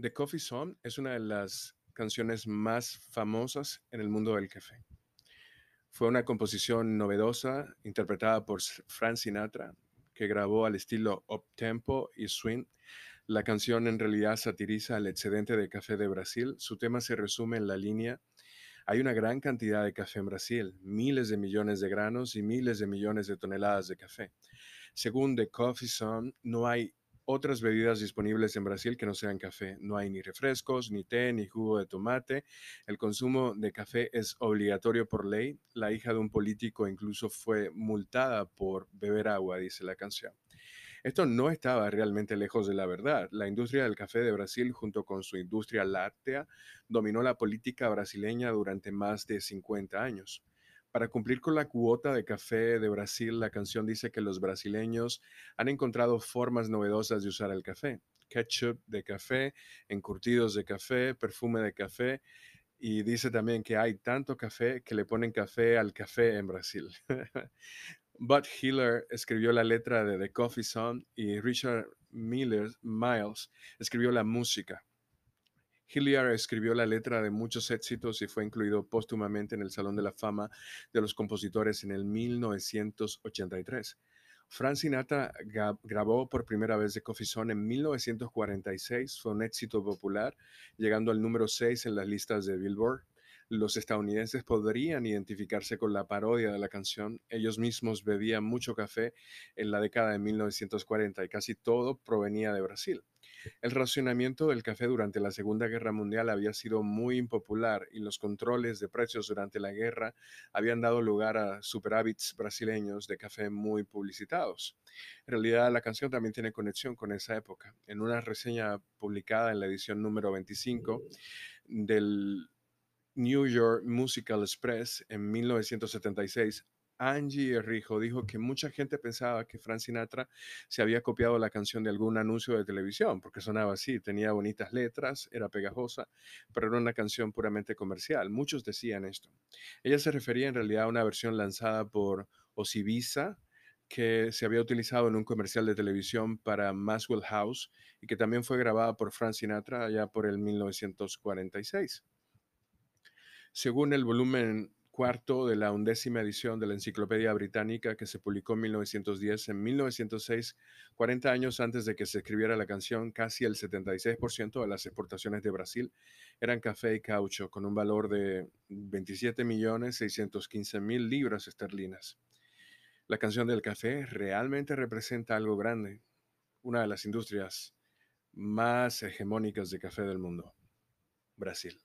The Coffee Song es una de las canciones más famosas en el mundo del café. Fue una composición novedosa interpretada por Frank Sinatra, que grabó al estilo up-tempo y swing. La canción en realidad satiriza el excedente de café de Brasil. Su tema se resume en la línea hay una gran cantidad de café en Brasil, miles de millones de granos y miles de millones de toneladas de café. Según The Coffee Sun, no hay otras bebidas disponibles en Brasil que no sean café. No hay ni refrescos, ni té, ni jugo de tomate. El consumo de café es obligatorio por ley. La hija de un político incluso fue multada por beber agua, dice la canción. Esto no estaba realmente lejos de la verdad. La industria del café de Brasil, junto con su industria láctea, dominó la política brasileña durante más de 50 años. Para cumplir con la cuota de café de Brasil, la canción dice que los brasileños han encontrado formas novedosas de usar el café. Ketchup de café, encurtidos de café, perfume de café. Y dice también que hay tanto café que le ponen café al café en Brasil. Bud Hiller escribió la letra de The Coffee Song y Richard Miller, Miles escribió la música. Hilliard escribió la letra de muchos éxitos y fue incluido póstumamente en el Salón de la Fama de los Compositores en el 1983. Frank grabó por primera vez The Coffee Song en 1946. Fue un éxito popular, llegando al número 6 en las listas de Billboard los estadounidenses podrían identificarse con la parodia de la canción. Ellos mismos bebían mucho café en la década de 1940 y casi todo provenía de Brasil. El racionamiento del café durante la Segunda Guerra Mundial había sido muy impopular y los controles de precios durante la guerra habían dado lugar a superávits brasileños de café muy publicitados. En realidad, la canción también tiene conexión con esa época. En una reseña publicada en la edición número 25 del New York Musical Express en 1976, Angie Rijo dijo que mucha gente pensaba que Frank Sinatra se había copiado la canción de algún anuncio de televisión, porque sonaba así, tenía bonitas letras, era pegajosa, pero era una canción puramente comercial. Muchos decían esto. Ella se refería en realidad a una versión lanzada por Osibisa, que se había utilizado en un comercial de televisión para Maxwell House y que también fue grabada por Frank Sinatra allá por el 1946. Según el volumen cuarto de la undécima edición de la Enciclopedia Británica que se publicó en 1910, en 1906, 40 años antes de que se escribiera la canción, casi el 76% de las exportaciones de Brasil eran café y caucho, con un valor de 27.615.000 libras esterlinas. La canción del café realmente representa algo grande, una de las industrias más hegemónicas de café del mundo, Brasil.